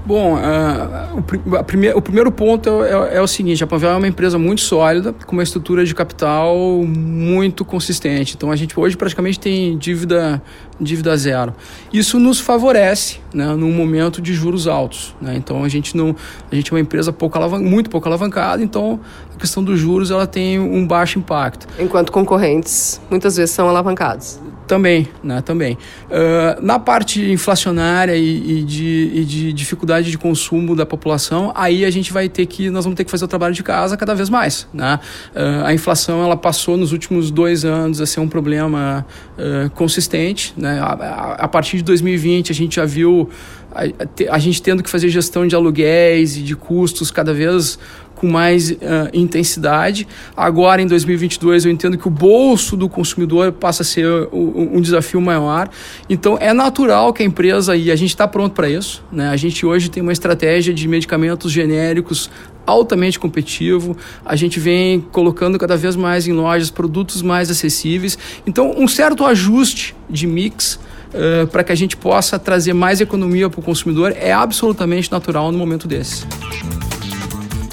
[SPEAKER 1] Bom, uh, o, prime o, primeiro ponto é, é, é, o seguinte: a Panvel é uma empresa muito sólida, com uma estrutura de capital muito consistente. Então a gente hoje praticamente tem dívida, dívida zero. Isso nos favorece né, num momento de juros altos. Né? Então a gente não, a gente é uma empresa pouco muito pouco alavancada, então a questão dos juros ela tem um baixo impacto.
[SPEAKER 2] Enquanto concorrentes muitas vezes são alavancados.
[SPEAKER 1] Também, né? Também. Uh, na parte inflacionária e, e, de, e, de, dificuldade de consumo da população, aí a gente vai ter que, nós vamos ter que fazer o trabalho de casa cada vez mais, né? Uh, a inflação, ela passou nos últimos dois anos a ser um problema uh, consistente, né? A, a, a, partir de 2020 a gente já viu a, a gente tendo que fazer gestão de aluguéis e de custos cada vez com mais uh, intensidade. Agora, em 2022, eu entendo que o bolso do consumidor passa a ser um, um desafio maior. Então, é natural que a empresa, e a gente está pronto para isso, né? a gente hoje tem uma estratégia de medicamentos genéricos altamente competitivo. A gente vem colocando cada vez mais em lojas produtos mais acessíveis. Então, um certo ajuste de mix uh, para que a gente possa trazer mais economia para o consumidor é absolutamente natural no momento desse.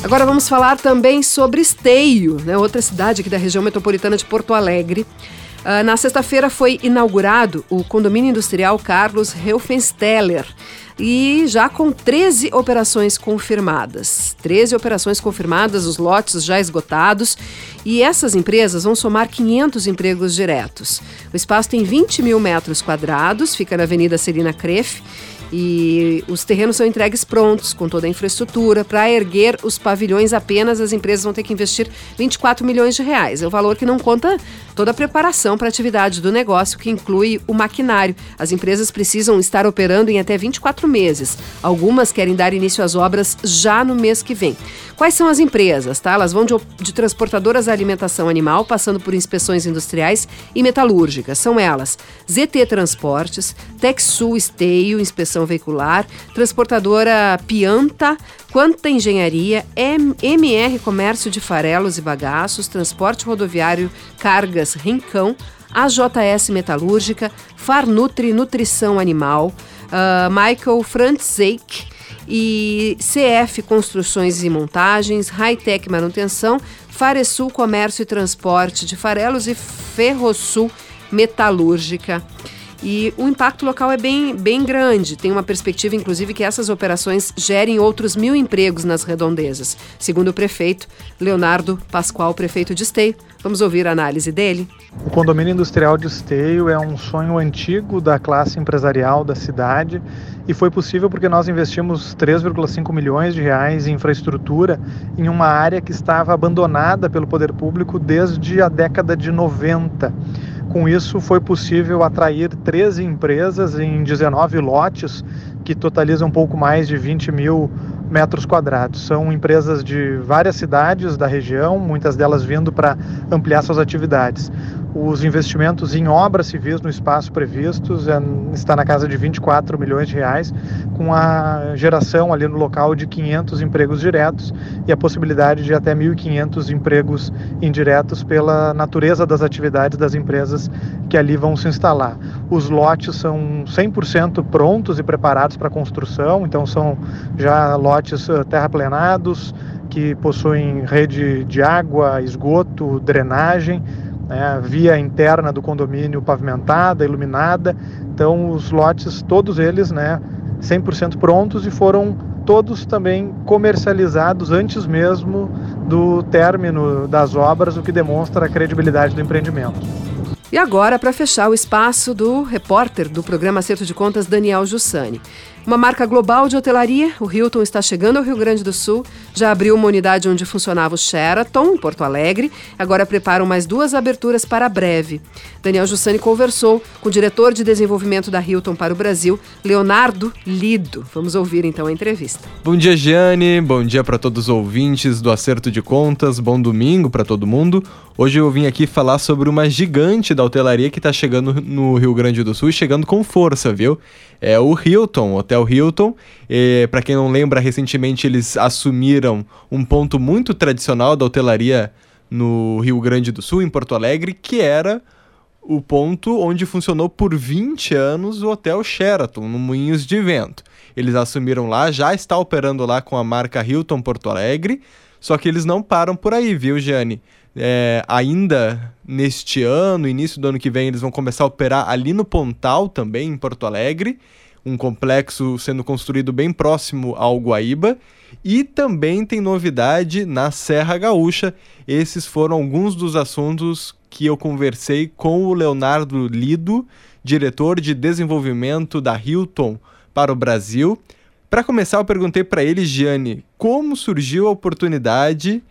[SPEAKER 2] Agora vamos falar também sobre Esteio, né, outra cidade aqui da região metropolitana de Porto Alegre. Uh, na sexta-feira foi inaugurado o condomínio industrial Carlos Helfensteller e já com 13 operações confirmadas. 13 operações confirmadas, os lotes já esgotados e essas empresas vão somar 500 empregos diretos. O espaço tem 20 mil metros quadrados, fica na Avenida Celina Crefe e os terrenos são entregues prontos, com toda a infraestrutura. Para erguer os pavilhões apenas, as empresas vão ter que investir 24 milhões de reais. É o valor que não conta toda a preparação para a atividade do negócio, que inclui o maquinário. As empresas precisam estar operando em até 24 meses. Algumas querem dar início às obras já no mês que vem. Quais são as empresas? Tá? Elas vão de, de transportadoras da alimentação animal, passando por inspeções industriais e metalúrgicas. São elas ZT Transportes, Texul Esteio, inspeção veicular, transportadora Pianta, Quanta Engenharia, MR Comércio de Farelos e Bagaços, Transporte Rodoviário Cargas Rincão, AJS Metalúrgica, Farnutri Nutrição Animal, uh, Michael Frantzek e CF Construções e Montagens, Hightech Manutenção, Faresul Comércio e Transporte de Farelos e Ferrosul Metalúrgica. E o impacto local é bem, bem grande. Tem uma perspectiva, inclusive, que essas operações gerem outros mil empregos nas redondezas, segundo o prefeito Leonardo Pascoal, prefeito de Esteio. Vamos ouvir a análise dele.
[SPEAKER 5] O condomínio industrial de Esteio é um sonho antigo da classe empresarial da cidade e foi possível porque nós investimos 3,5 milhões de reais em infraestrutura em uma área que estava abandonada pelo poder público desde a década de 90. Com isso, foi possível atrair 13 empresas em 19 lotes, que totalizam um pouco mais de 20 mil metros quadrados. São empresas de várias cidades da região, muitas delas vindo para ampliar suas atividades. Os investimentos em obras civis no espaço previstos é, está na casa de 24 milhões de reais, com a geração ali no local de 500 empregos diretos e a possibilidade de até 1.500 empregos indiretos pela natureza das atividades das empresas que ali vão se instalar. Os lotes são 100% prontos e preparados para construção, então são já lotes eh, terraplenados que possuem rede de água, esgoto, drenagem né, via interna do condomínio pavimentada, iluminada. Então, os lotes, todos eles, né, 100% prontos e foram todos também comercializados antes mesmo do término das obras, o que demonstra a credibilidade do empreendimento.
[SPEAKER 2] E agora, para fechar o espaço do repórter do programa Acerto de Contas, Daniel Jussani. Uma marca global de hotelaria, o Hilton está chegando ao Rio Grande do Sul, já abriu uma unidade onde funcionava o Sheraton, em Porto Alegre, agora preparam mais duas aberturas para breve. Daniel Jussani conversou com o diretor de desenvolvimento da Hilton para o Brasil, Leonardo Lido. Vamos ouvir então a entrevista.
[SPEAKER 6] Bom dia, Giane. Bom dia para todos os ouvintes do Acerto de Contas. Bom domingo para todo mundo. Hoje eu vim aqui falar sobre uma gigante da hotelaria que está chegando no Rio Grande do Sul e chegando com força, viu? É o Hilton, Hotel Hilton. Para quem não lembra, recentemente eles assumiram um ponto muito tradicional da hotelaria no Rio Grande do Sul, em Porto Alegre, que era o ponto onde funcionou por 20 anos o Hotel Sheraton, no Moinhos de Vento. Eles assumiram lá, já está operando lá com a marca Hilton Porto Alegre, só que eles não param por aí, viu, Jane? É, ainda neste ano, início do ano que vem, eles vão começar a operar ali no Pontal também, em Porto Alegre, um complexo sendo construído bem próximo ao Guaíba. E também tem novidade na Serra Gaúcha. Esses foram alguns dos assuntos que eu conversei com o Leonardo Lido, diretor de desenvolvimento da Hilton para o Brasil. Para começar, eu perguntei para ele, Gianni, como surgiu a oportunidade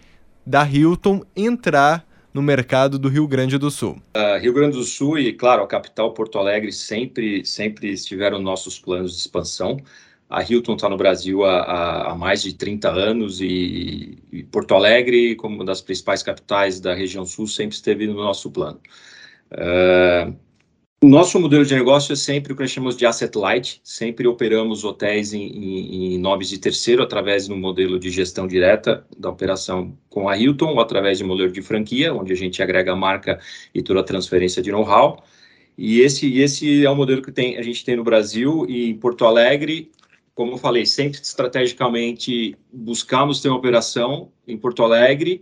[SPEAKER 6] da Hilton entrar no mercado do Rio Grande do Sul?
[SPEAKER 7] Uh, Rio Grande do Sul e, claro, a capital Porto Alegre sempre, sempre estiveram nossos planos de expansão. A Hilton está no Brasil há, há, mais de 30 anos e, e, Porto Alegre, como uma das principais capitais da região sul, sempre esteve no nosso plano. Uh, nosso modelo de negócio é sempre o que nós chamamos de asset light, sempre operamos hotéis em, em, em nomes de terceiro através do modelo de gestão direta da operação com a Hilton ou através de modelo de franquia, onde a gente agrega a marca e toda a transferência de know-how. E esse, esse é o modelo que tem, a gente tem no Brasil e em Porto Alegre, como eu falei, sempre estrategicamente buscamos ter uma operação em Porto Alegre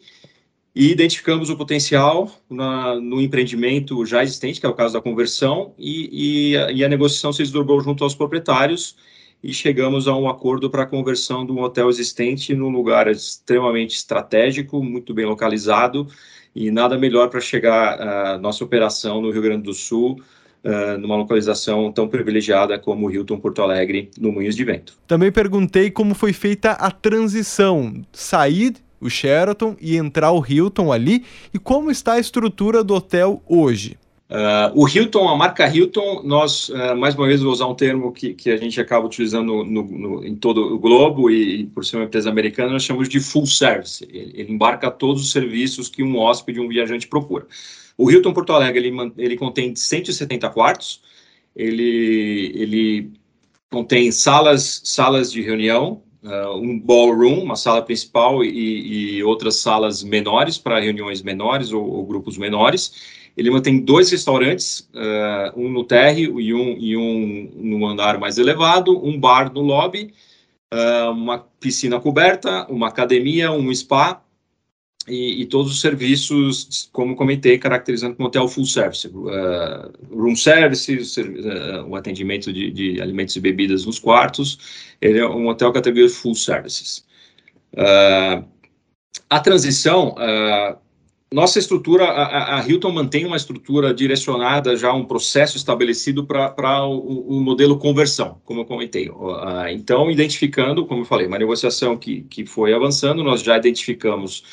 [SPEAKER 7] e identificamos o potencial na, no empreendimento já existente, que é o caso da conversão, e, e, a, e a negociação se desdobrou junto aos proprietários e chegamos a um acordo para a conversão de um hotel existente num lugar extremamente estratégico, muito bem localizado, e nada melhor para chegar a nossa operação no Rio Grande do Sul, Uh, numa localização tão privilegiada como o Hilton Porto Alegre, no Moinhos de Vento.
[SPEAKER 6] Também perguntei como foi feita a transição, sair o Sheraton e entrar o Hilton ali? E como está a estrutura do hotel hoje?
[SPEAKER 7] Uh, o Hilton, a marca Hilton, nós, uh, mais uma vez, vou usar um termo que, que a gente acaba utilizando no, no, em todo o globo e, por ser uma empresa americana, nós chamamos de full service. Ele, ele, embarca todos os serviços que um hóspede, um viajante procura. O Hilton Porto Alegre, ele, ele contém 170 quartos, ele, ele contém salas, salas de reunião, uh, um ballroom, uma sala principal e, e outras salas menores para reuniões menores ou, ou, grupos menores. Ele mantém dois restaurantes, uh, um no térreo e um, e um no andar mais elevado, um bar no lobby, uh, uma piscina coberta, uma academia, um spa e, e, todos os serviços, como comentei, caracterizando como hotel full service, uh, room service, uh, o atendimento de, de, alimentos e bebidas nos quartos, ele é um hotel categoria full services. Uh, a transição, nossa estrutura, a, a, Hilton mantém uma estrutura direcionada já um processo estabelecido para o, o, modelo conversão, como eu comentei. então, identificando, como eu falei, uma negociação que, que foi avançando, nós já identificamos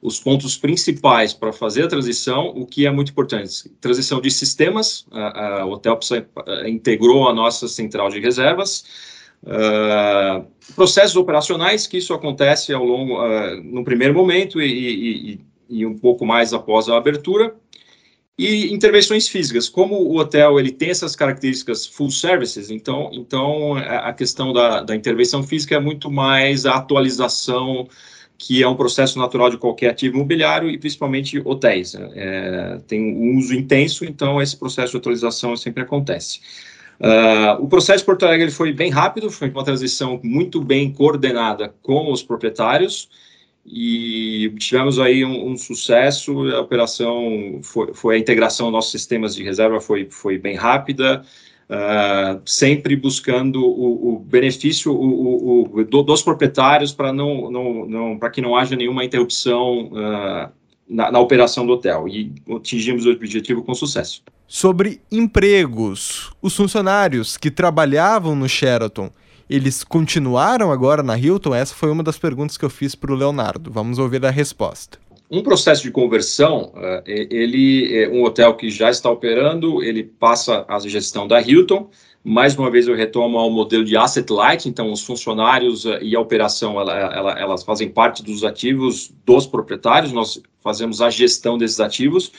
[SPEAKER 7] os pontos principais para fazer a transição, o que é muito importante. Transição de sistemas, a, a, o hotel integrou a nossa central de reservas, uh, processos operacionais, que isso acontece ao longo, uh, no primeiro momento e, e, e, um pouco mais após a abertura, e intervenções físicas. Como o hotel ele tem essas características full services, então, então a questão da, da intervenção física é muito mais a atualização que é um processo natural de qualquer ativo imobiliário e principalmente hotéis. É, tem um uso intenso, então esse processo de atualização sempre acontece. Uh, o processo de Porto Alegre foi bem rápido, foi uma transição muito bem coordenada com os proprietários e tivemos aí um, um sucesso. A operação foi, foi, a integração dos nossos sistemas de reserva foi, foi bem rápida uh, sempre buscando o, o benefício o, o, do, dos proprietários para não, não, não para que não haja nenhuma interrupção uh, na, na operação do hotel e atingimos o objetivo com sucesso.
[SPEAKER 6] Sobre empregos, os funcionários que trabalhavam no Sheraton eles continuaram agora na Hilton? Essa foi uma das perguntas que eu fiz para o Leonardo. Vamos ouvir a resposta.
[SPEAKER 7] Um processo de conversão, uh, ele é um hotel que já está operando, ele passa a gestão da Hilton. Mais uma vez eu retomo ao modelo de asset light, então os funcionários uh, e a operação ela, ela, elas fazem parte dos ativos dos proprietários. Nós fazemos a gestão desses ativos.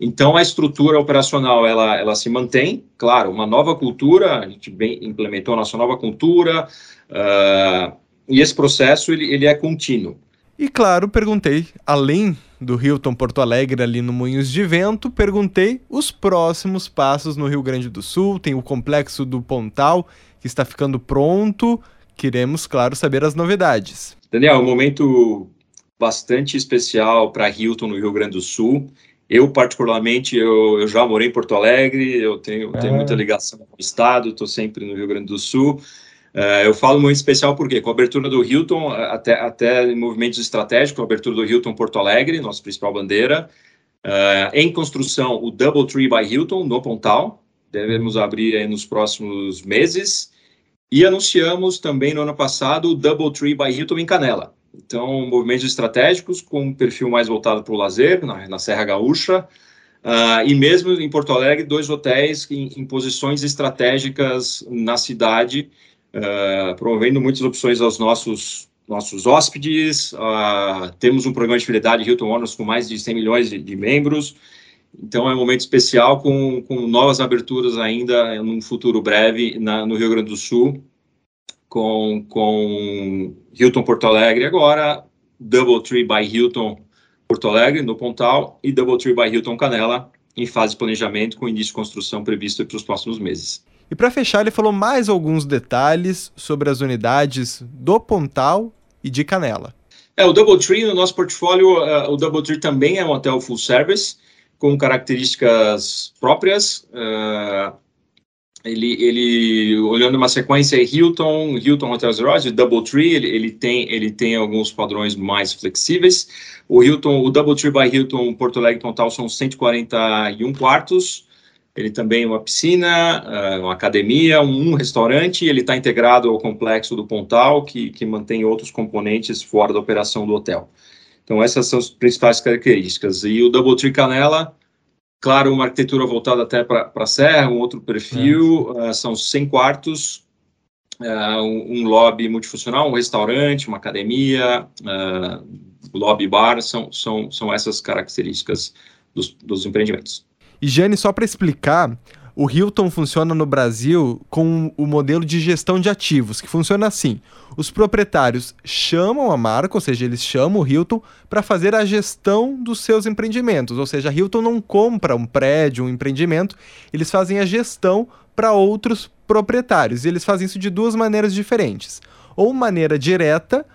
[SPEAKER 7] Então a estrutura operacional ela, ela se mantém, claro, uma nova cultura. A gente bem implementou a nossa nova cultura uh, e esse processo ele, ele é contínuo.
[SPEAKER 6] E claro, perguntei, além do Hilton Porto Alegre ali no Moinhos de Vento, perguntei os próximos passos no Rio Grande do Sul. Tem o complexo do Pontal que está ficando pronto. Queremos, claro, saber as novidades.
[SPEAKER 7] Daniel, um momento bastante especial para Hilton no Rio Grande do Sul. Eu, particularmente, eu, eu já morei em Porto Alegre, eu tenho, é. tenho muita ligação com o estado, estou sempre no Rio Grande do Sul. Uh, eu falo muito especial porque com a abertura do Hilton, até, até em movimentos estratégicos, a abertura do Hilton Porto Alegre, nossa principal bandeira, uh, em construção o Double Tree by Hilton no Pontal, devemos abrir nos próximos meses, e anunciamos também no ano passado o Double Tree by Hilton em Canela. Então, movimentos estratégicos com um perfil mais voltado para o lazer, na, na Serra Gaúcha, Uh, e mesmo em Porto Alegre, dois hotéis em, em posições estratégicas na cidade, uh, promovendo muitas opções aos nossos nossos hóspedes. Uh, temos um programa de fidelidade Hilton Honors com mais de 100 milhões de, de membros. Então é um momento especial com, com novas aberturas ainda num futuro breve na, no Rio Grande do Sul, com, com Hilton Porto Alegre agora, Double Tree by Hilton Porto Alegre no Pontal e Double Tree by Hilton Canela em fase de planejamento com início de construção previsto para os próximos meses.
[SPEAKER 6] E para fechar, ele falou mais alguns detalhes sobre as unidades do Pontal e de Canela.
[SPEAKER 7] É, o Doubletree, no nosso portfólio, uh, o Doubletree também é um hotel full service, com características próprias. Uh, ele, ele, olhando uma sequência, Hilton, Hilton Hotels Lodge, Doubletree, ele, ele, tem, ele tem alguns padrões mais flexíveis. O Hilton, o Doubletree by Hilton Porto Alegre Pontal são 141 quartos, ele também é uma piscina, ah, uma academia, um restaurante, ele está integrado ao complexo do Pontal, que, que mantém outros componentes fora da operação do hotel. Então, essas são as principais características. E o Double Tree Canela, claro, uma arquitetura voltada até para a serra, um outro perfil, é. uh, são 100 quartos, uh, um, um, lobby multifuncional, um restaurante, uma academia, uh, lobby bar, são, são, são essas características dos, dos empreendimentos.
[SPEAKER 6] E Jane, só para explicar, o Hilton funciona no Brasil com o modelo de gestão de ativos, que funciona assim: os proprietários chamam a marca, ou seja, eles chamam o Hilton para fazer a gestão dos seus empreendimentos. Ou seja, a Hilton não compra um prédio, um empreendimento, eles fazem a gestão para outros proprietários. E eles fazem isso de duas maneiras diferentes: ou maneira direta,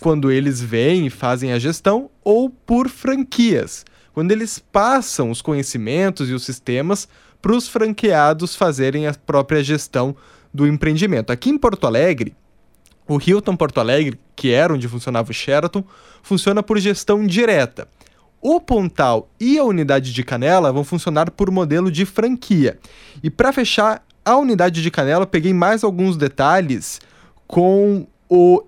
[SPEAKER 6] quando eles vêm e fazem a gestão, ou por franquias quando eles passam os conhecimentos e os sistemas para os franqueados fazerem a própria gestão do empreendimento. Aqui em Porto Alegre, o Hilton Porto Alegre, que era onde funcionava o Sheraton, funciona por gestão direta. O Pontal e a unidade de Canela vão funcionar por modelo de franquia. E para fechar a unidade de Canela, peguei mais alguns detalhes com o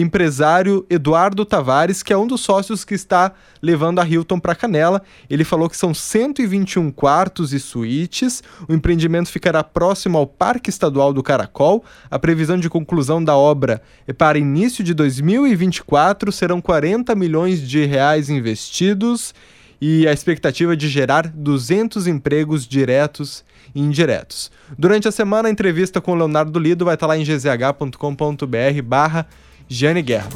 [SPEAKER 6] empresário Eduardo Tavares, que é um dos sócios que está levando a Hilton para Canela. Ele falou que são 121 quartos e suítes. O empreendimento ficará próximo ao Parque Estadual do Caracol. A previsão de conclusão da obra é para início de 2024. Serão 40 milhões de reais investidos e a expectativa de gerar 200 empregos diretos e indiretos. Durante a semana, a entrevista com o Leonardo Lido vai estar lá em gzh.com.br barra Jane Guerra.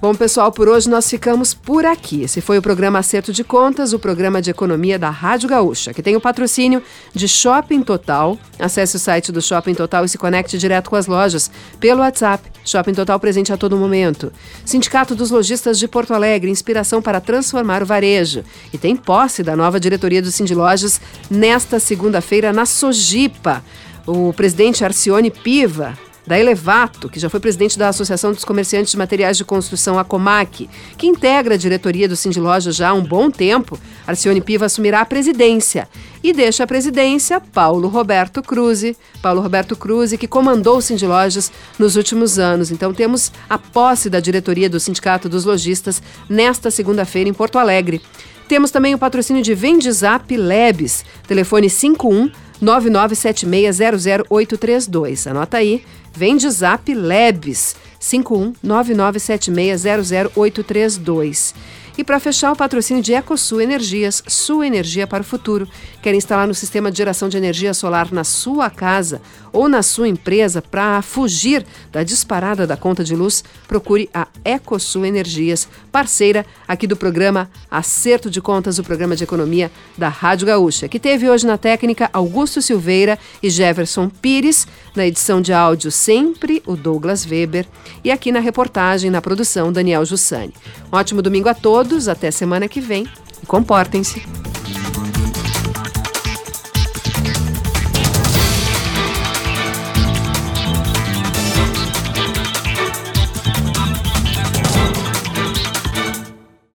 [SPEAKER 2] Bom, pessoal, por hoje nós ficamos por aqui. Esse foi o programa Acerto de Contas, o programa de economia da Rádio Gaúcha, que tem o patrocínio de Shopping Total. Acesse o site do Shopping Total e se conecte direto com as lojas pelo WhatsApp. Shopping Total presente a todo momento. Sindicato dos Lojistas de Porto Alegre, inspiração para transformar o varejo. E tem posse da nova diretoria do Cindy Lojas nesta segunda-feira na Sojipa. O presidente Arcione Piva da Elevato, que já foi presidente da Associação dos Comerciantes de Materiais de Construção, a Comac, que integra a diretoria do Cindy Loja já há um bom tempo, Arcione Piva assumirá a presidência e deixa a presidência Paulo Roberto Cruze. Paulo Roberto Cruze, que comandou o Cindy Lojas nos últimos anos. Então temos a posse da diretoria do Sindicato dos Lojistas nesta segunda-feira em Porto Alegre. Temos também o patrocínio de Vendizap Labs, telefone 51 997600832. Anota aí, Vende Zap Labs 51997600832. E para fechar, o patrocínio de EcoSul Energias, sua energia para o futuro. Quer instalar no sistema de geração de energia solar na sua casa ou na sua empresa para fugir da disparada da conta de luz? Procure a EcoSul Energias, parceira aqui do programa Acerto de Contas, o programa de economia da Rádio Gaúcha, que teve hoje na técnica Augusto Silveira e Jefferson Pires, na edição de áudio sempre o Douglas Weber e aqui na reportagem, na produção, Daniel Jussani. Um ótimo domingo a todos, todos, até semana que vem. Comportem-se!